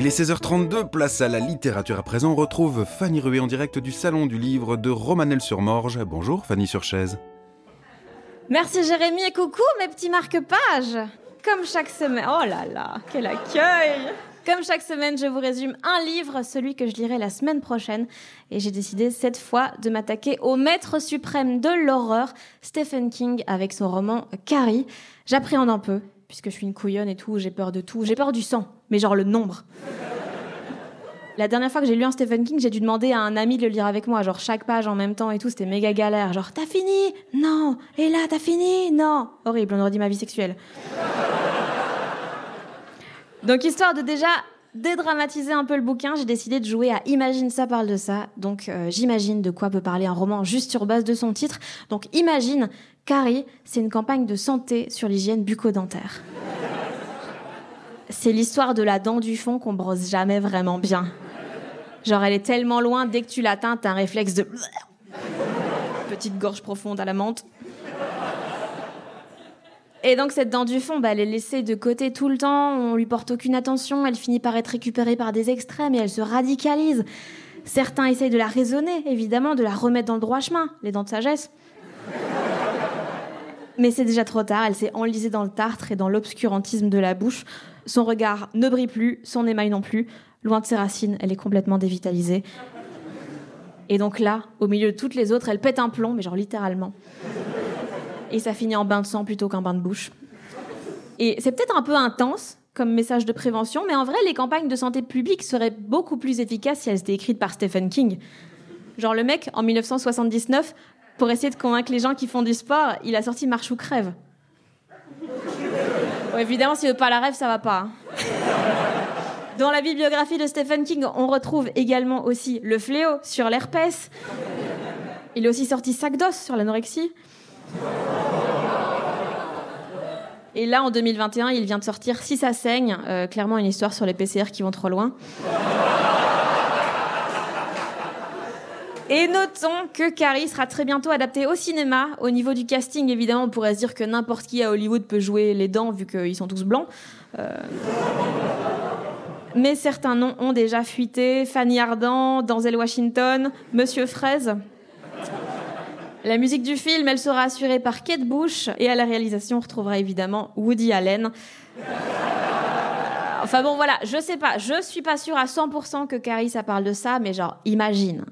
Il est 16h32, place à la littérature à présent. On retrouve Fanny Rué en direct du Salon du Livre de Romanel-sur-Morge. Bonjour Fanny sur chaise. Merci Jérémy et coucou mes petits marque-pages. Comme chaque semaine, oh là là, quel accueil Comme chaque semaine, je vous résume un livre, celui que je lirai la semaine prochaine. Et j'ai décidé cette fois de m'attaquer au maître suprême de l'horreur, Stephen King, avec son roman Carrie. J'appréhende un peu, puisque je suis une couillonne et tout, j'ai peur de tout. J'ai peur du sang, mais genre le nombre. La dernière fois que j'ai lu un Stephen King, j'ai dû demander à un ami de le lire avec moi, genre chaque page en même temps et tout, c'était méga galère. Genre, t'as fini? Non Et là, t'as fini? Non Horrible, on aurait dit ma vie sexuelle. Donc, histoire de déjà dédramatiser un peu le bouquin, j'ai décidé de jouer à Imagine ça parle de ça. Donc, euh, j'imagine de quoi peut parler un roman juste sur base de son titre. Donc, imagine, Carrie, c'est une campagne de santé sur l'hygiène bucco-dentaire. C'est l'histoire de la dent du fond qu'on brosse jamais vraiment bien. Genre, elle est tellement loin, dès que tu l'atteins, t'as un réflexe de. Petite gorge profonde à la menthe. Et donc, cette dent du fond, bah, elle est laissée de côté tout le temps, on lui porte aucune attention, elle finit par être récupérée par des extrêmes et elle se radicalise. Certains essayent de la raisonner, évidemment, de la remettre dans le droit chemin, les dents de sagesse. Mais c'est déjà trop tard, elle s'est enlisée dans le tartre et dans l'obscurantisme de la bouche. Son regard ne brille plus, son émail non plus. Loin de ses racines, elle est complètement dévitalisée. Et donc là, au milieu de toutes les autres, elle pète un plomb, mais genre littéralement. Et ça finit en bain de sang plutôt qu'un bain de bouche. Et c'est peut-être un peu intense comme message de prévention, mais en vrai, les campagnes de santé publique seraient beaucoup plus efficaces si elles étaient écrites par Stephen King. Genre le mec, en 1979, pour essayer de convaincre les gens qui font du sport, il a sorti Marche ou crève. Bon, évidemment, s'il veut pas la rêve, ça va pas. hein. Dans la bibliographie de Stephen King, on retrouve également aussi Le Fléau sur l'herpès. Il a aussi sorti Sac d'os sur l'anorexie. Et là, en 2021, il vient de sortir Si ça saigne, euh, clairement une histoire sur les PCR qui vont trop loin. Et notons que Carrie sera très bientôt adaptée au cinéma. Au niveau du casting, évidemment, on pourrait se dire que n'importe qui à Hollywood peut jouer les dents, vu qu'ils sont tous blancs. Euh, Mais certains noms ont déjà fuité. Fanny Ardant, Denzel Washington, Monsieur Fraise. La musique du film, elle sera assurée par Kate Bush. Et à la réalisation, on retrouvera évidemment Woody Allen. Enfin bon, voilà, je sais pas, je suis pas sûre à 100% que Carrie, ça parle de ça, mais genre, imagine.